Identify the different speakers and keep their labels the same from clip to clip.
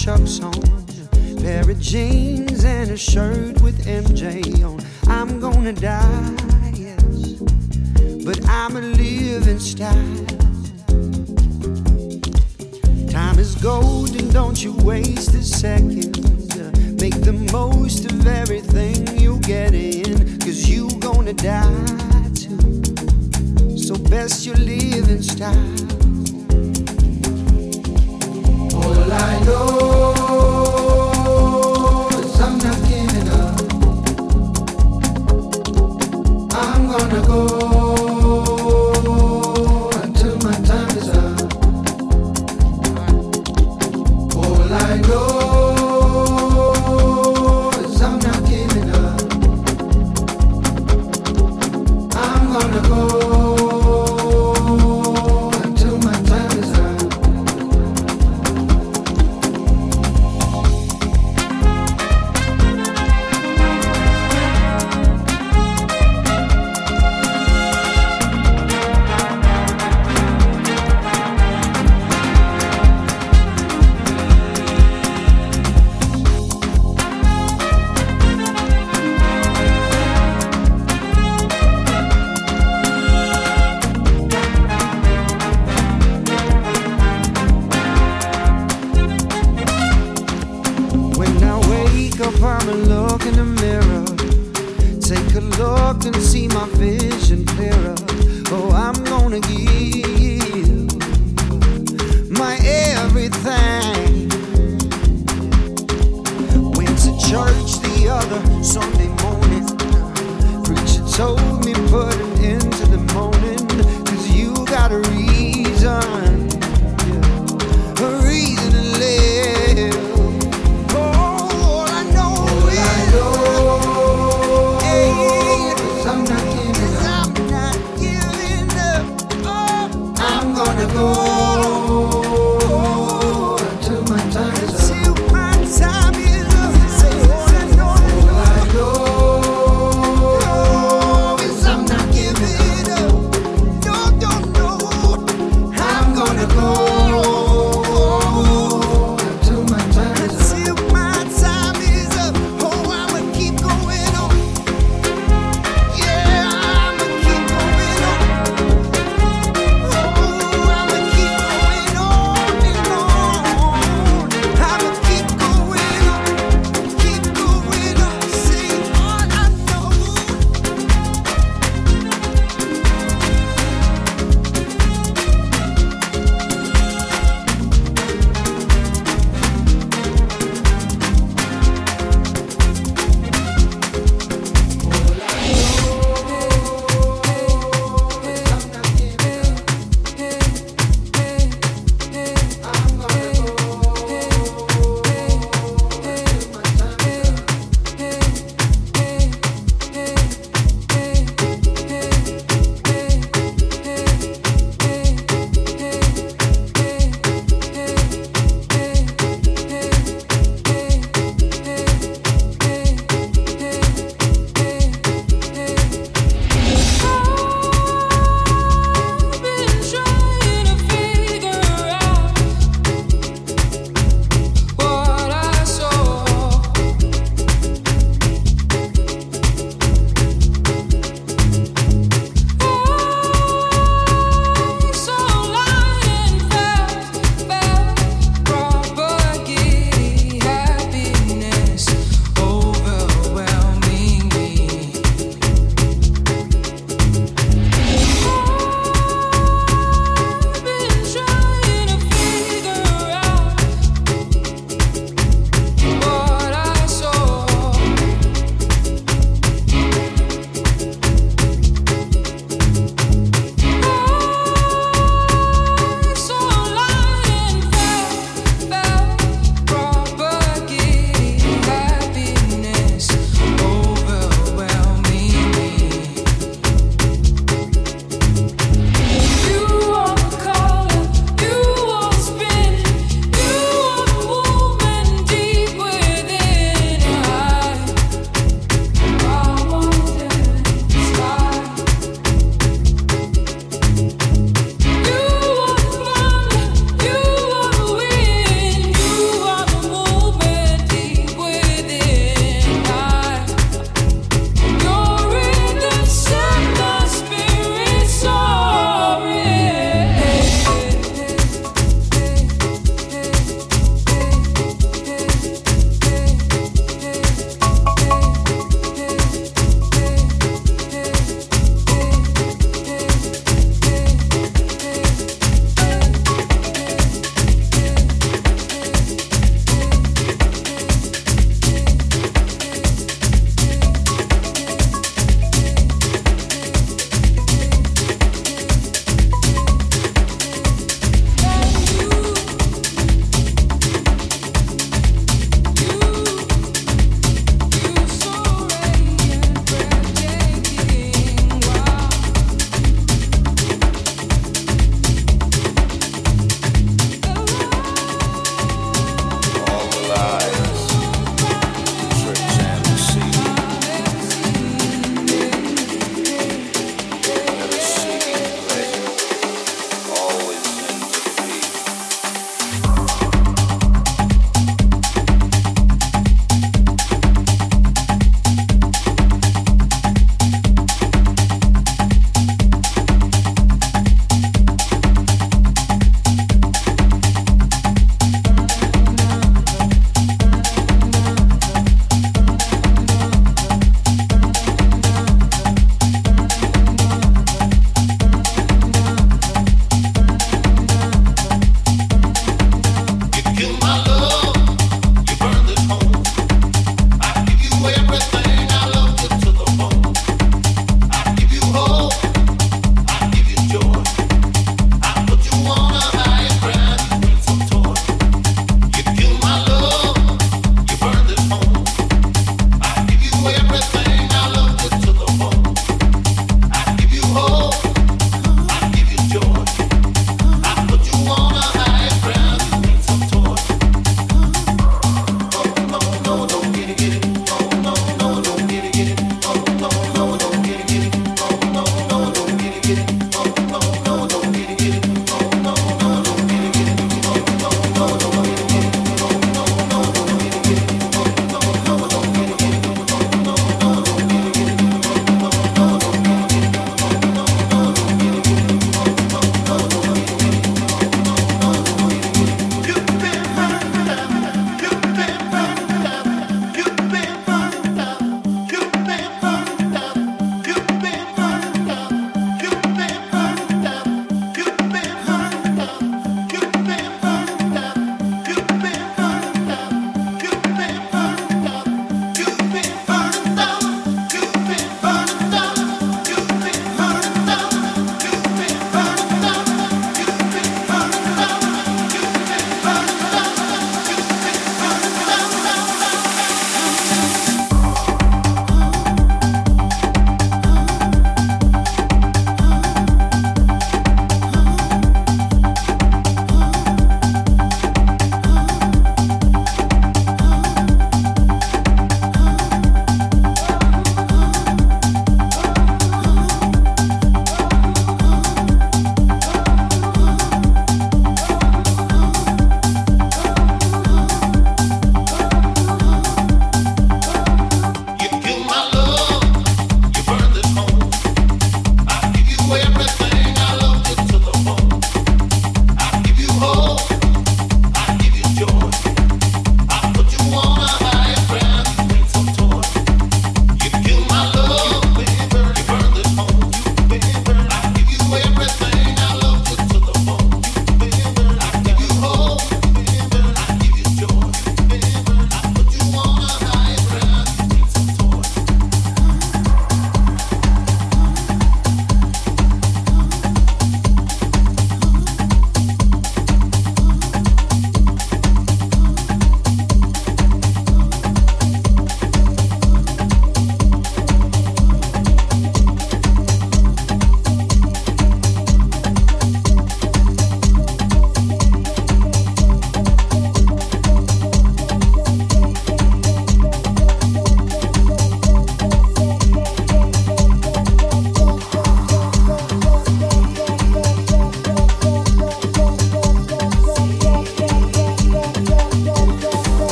Speaker 1: Chuck's on, pair of jeans and a shirt with MJ on. I'm gonna die, yes, but I'm a living style. Time is golden, don't you waste a second. Make the most of everything you get in, cause you gonna die too. So best you live in style. All I know.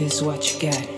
Speaker 1: is what you get.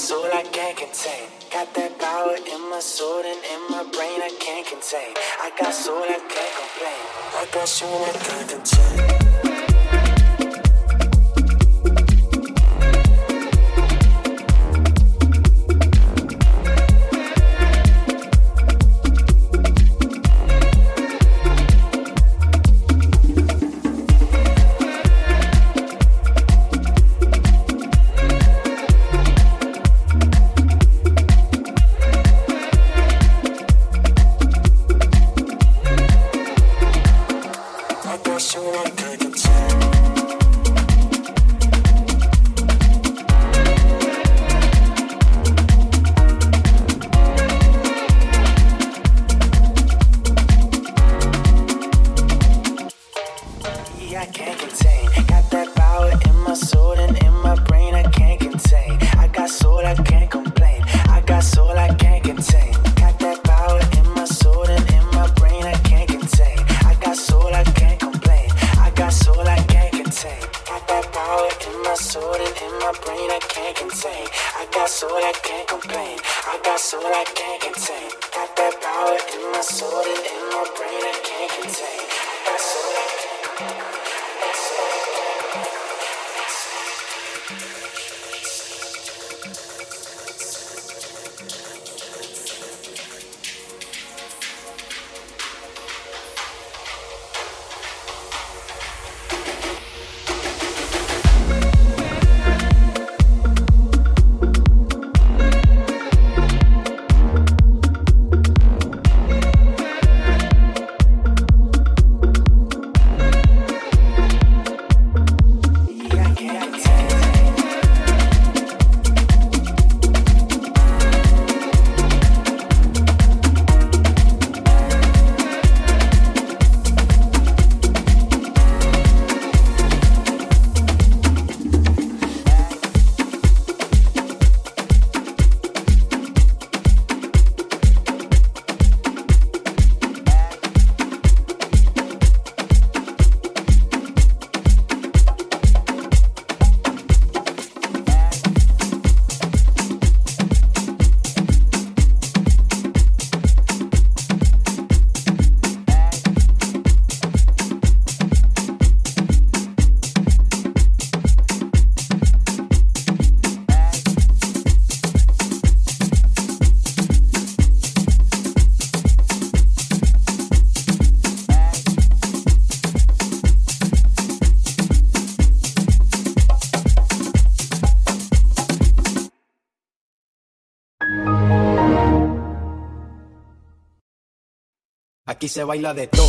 Speaker 1: soul I can't contain. Got that power in my soul and in my brain I can't contain. I got soul I can't complain. I got you I can't
Speaker 2: contain. Se baila de todo.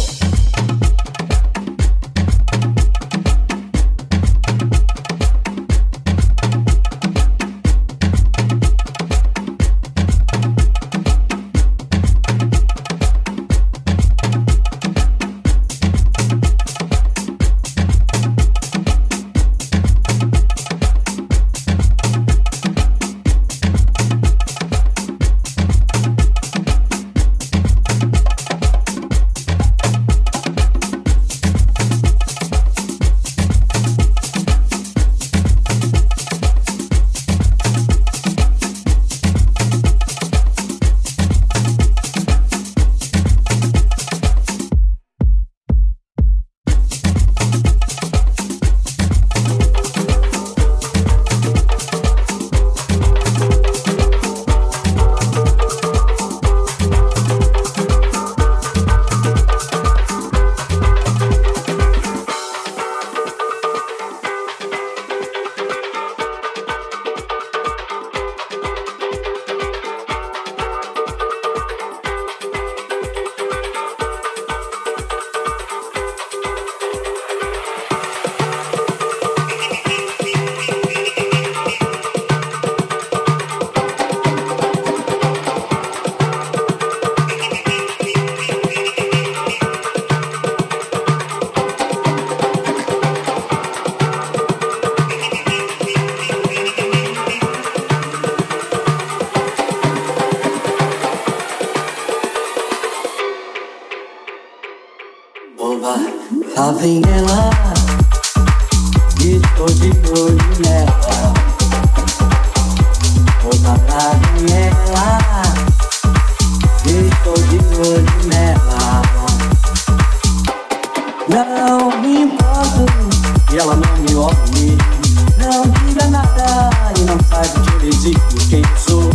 Speaker 3: não sabe o que eu lhe digo quem eu sou.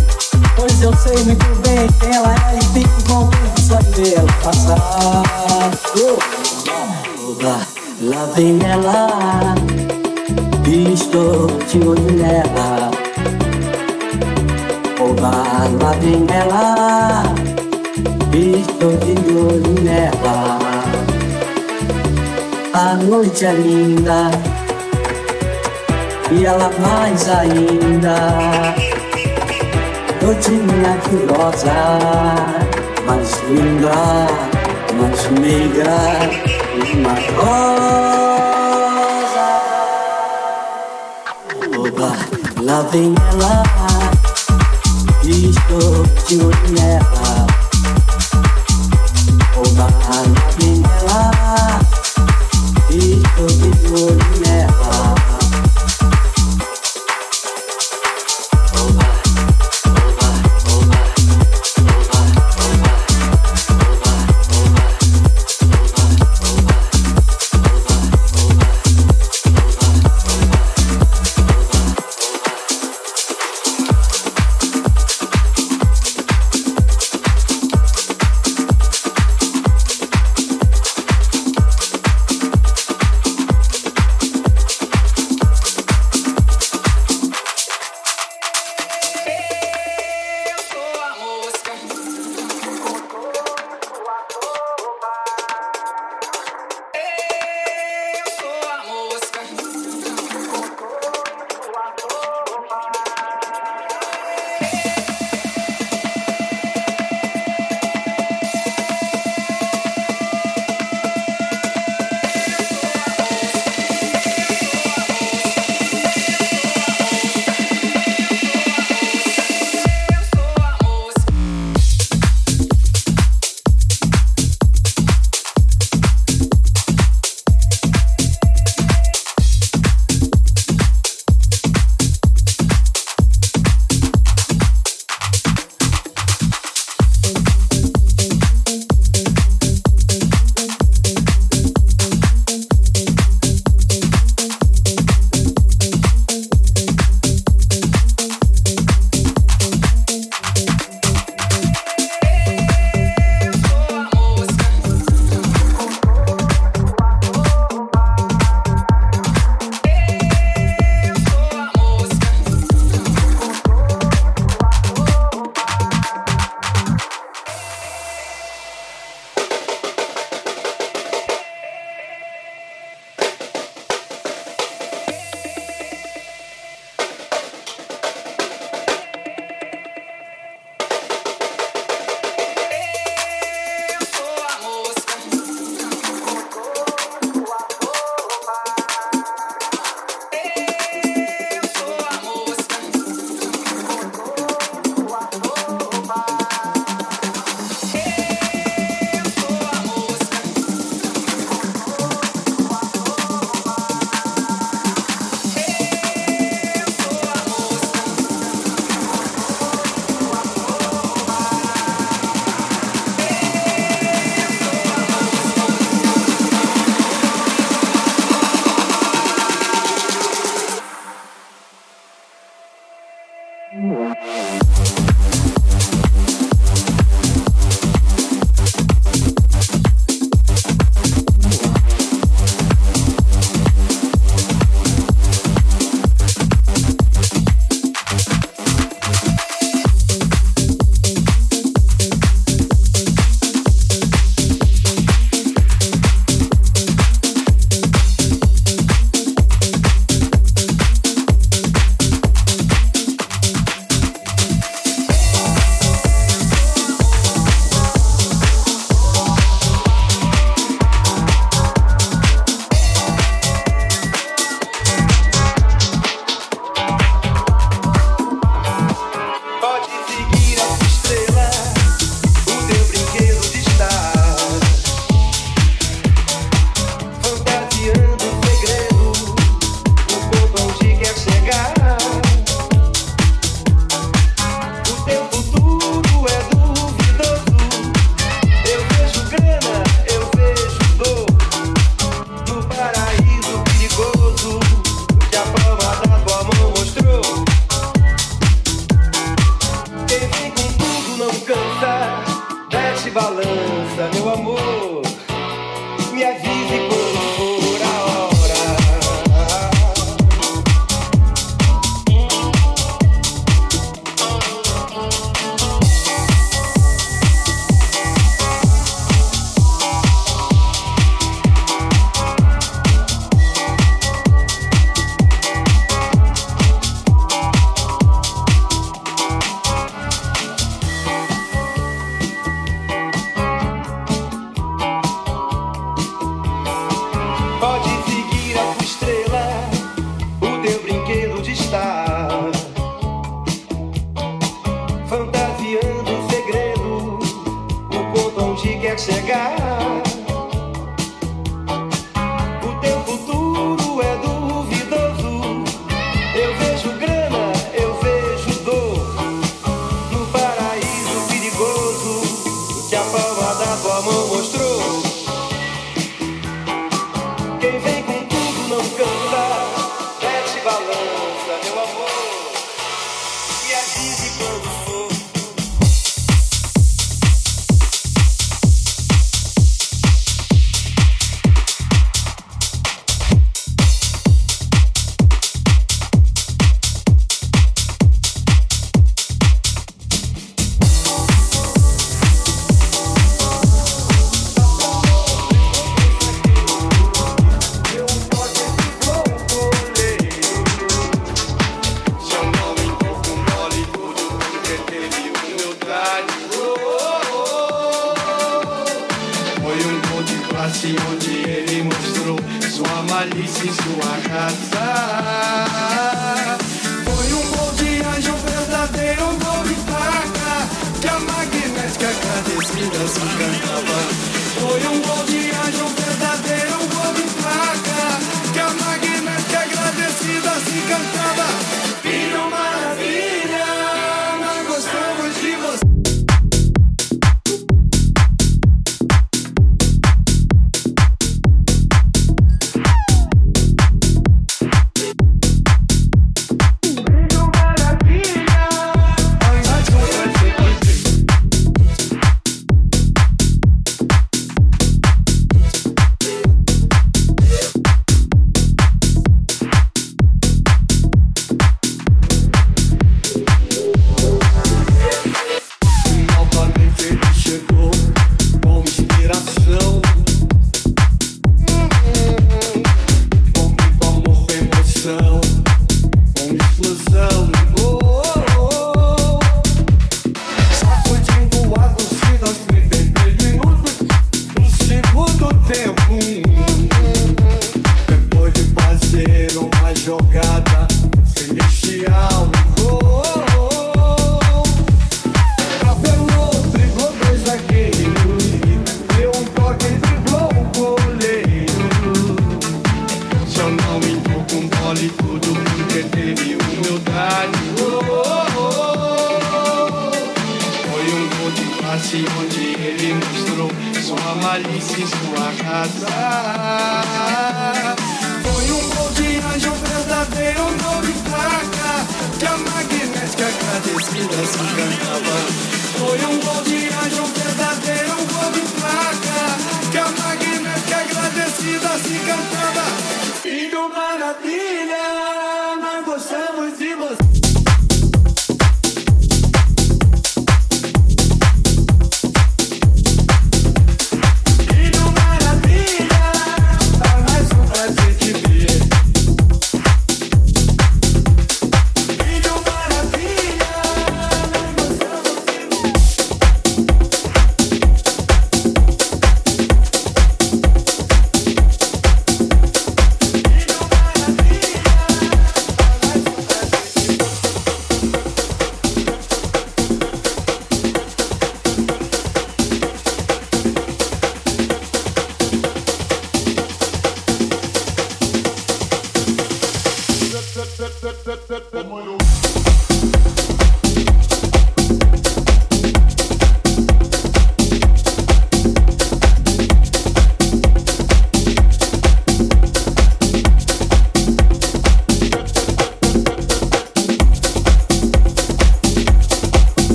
Speaker 3: Pois eu sei muito bem quem ela é e fico contente só de ver ela passar. Oba, Lá, lá vem ela, estou de olho nela. Oba, lá vem ela, estou de olho nela. A noite é linda e ela mais ainda. Doidinha que rosa, mais linda, mais meiga e mais rosa. Oba, lá vem ela, e estou de olho nela. É Oba, lá vem ela, e estou de olho nela. É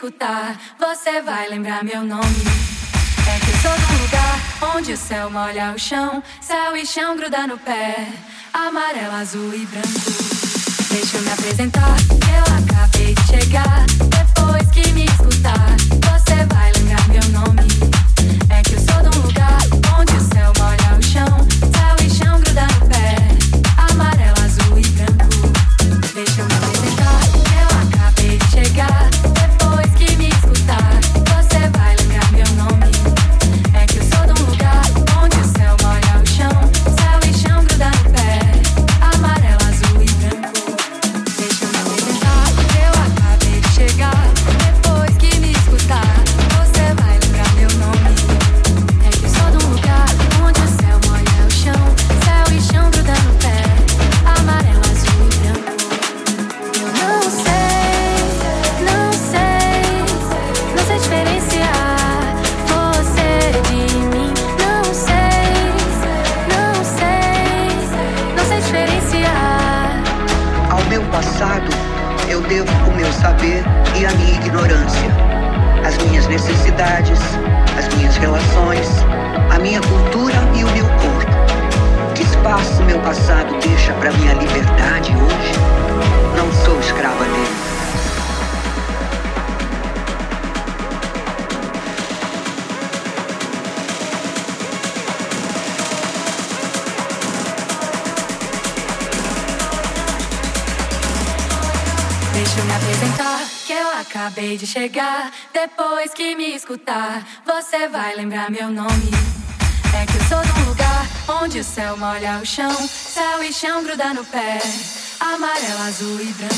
Speaker 3: escutar, você vai lembrar meu nome. É que eu sou do lugar onde o céu molha o chão, céu e chão gruda no pé, amarelo, azul e branco. Deixa eu me apresentar, eu acabei de chegar. Depois molha o chão, céu e chão gruda no pé, amarelo, azul e branco.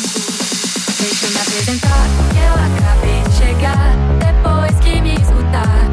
Speaker 3: Deixa eu me
Speaker 4: apresentar, eu
Speaker 5: acabei de chegar, depois que me
Speaker 6: escutar,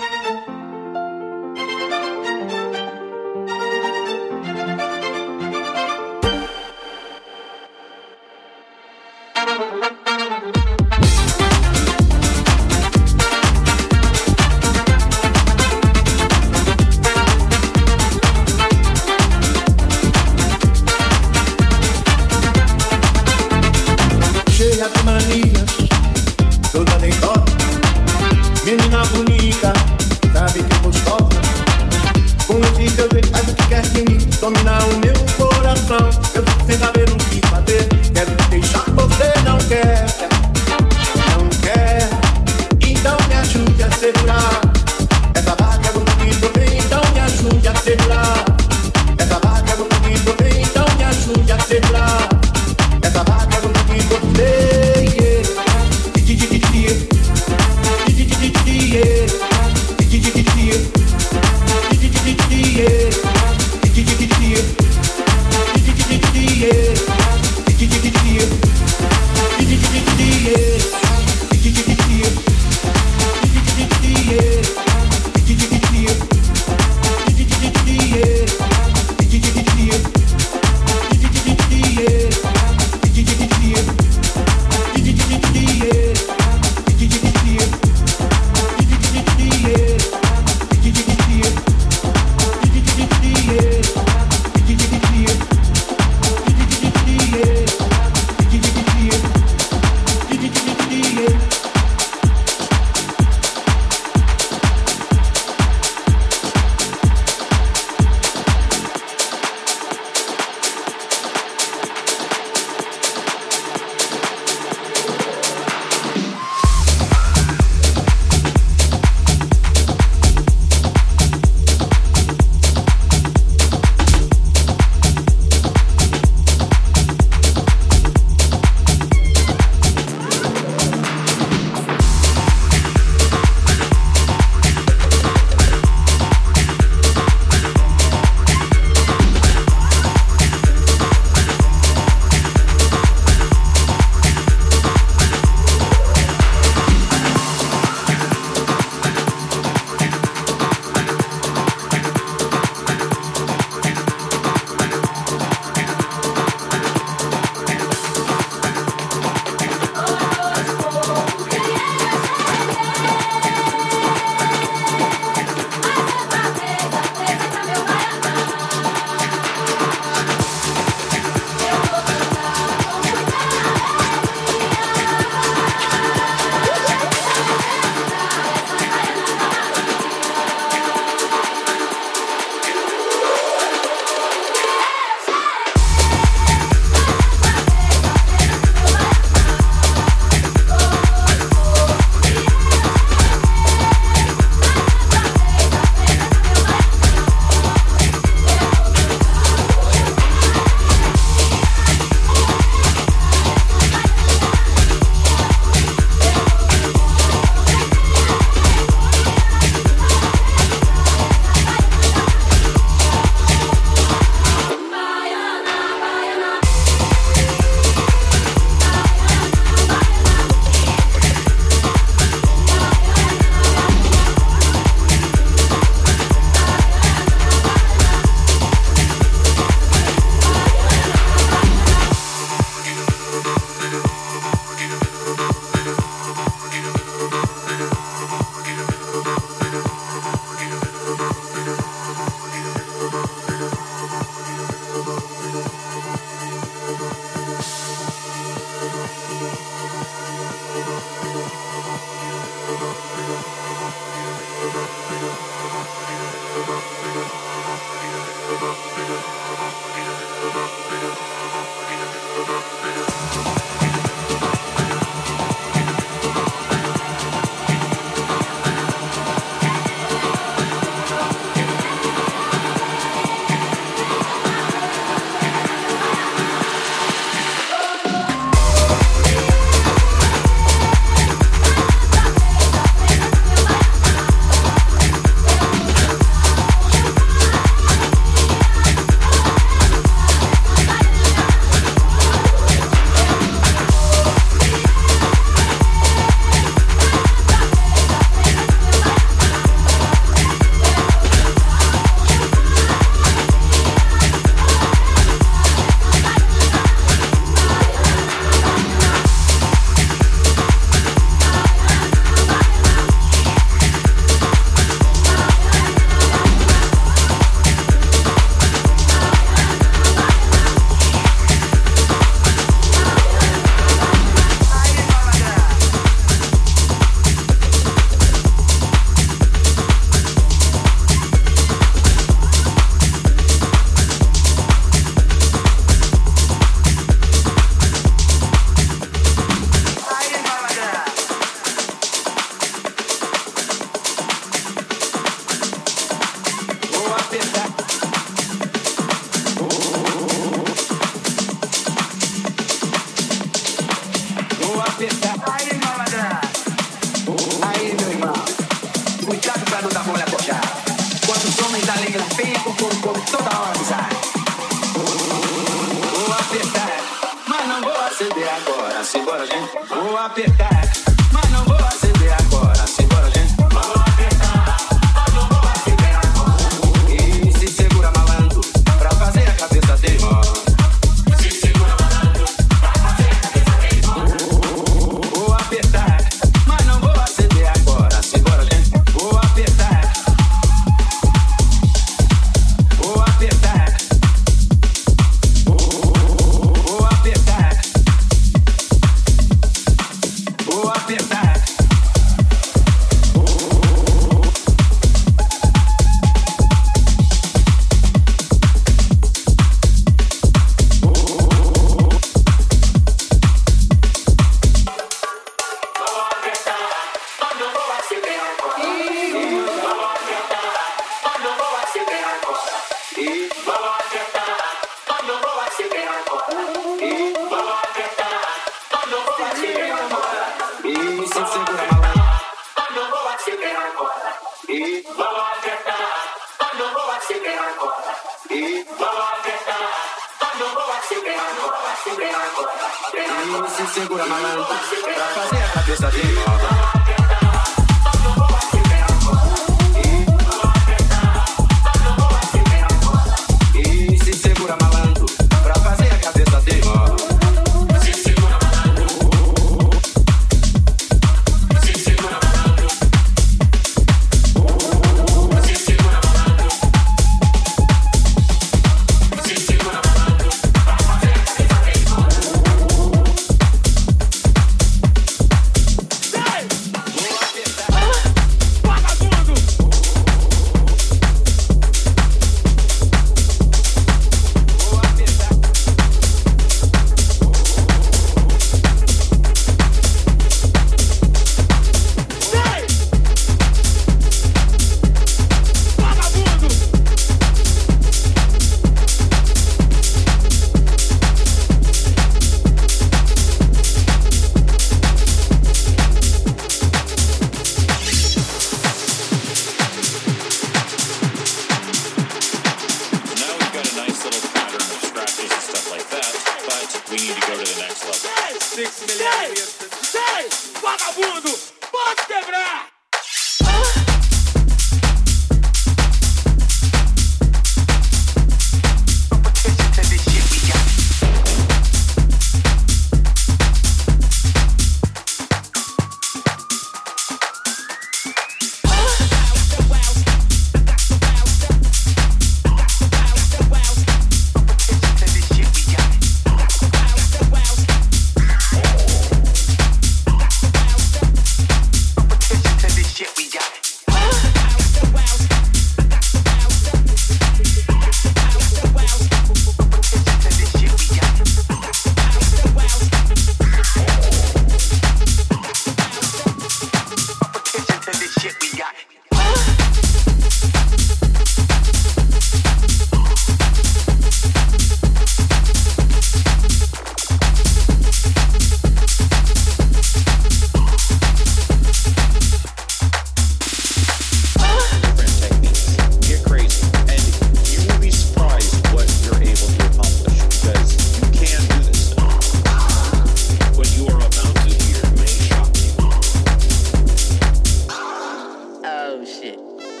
Speaker 7: Thank
Speaker 8: you.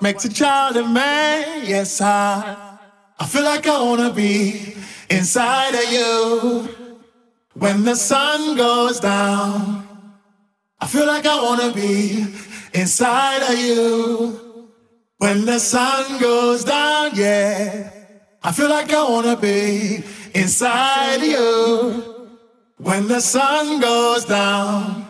Speaker 9: makes a child a man. Yes, I, I feel like I wanna be inside of you. When the sun goes down, I feel like I wanna be inside of you. When the sun goes down, yeah, I feel like I wanna be inside of you. When the sun goes down.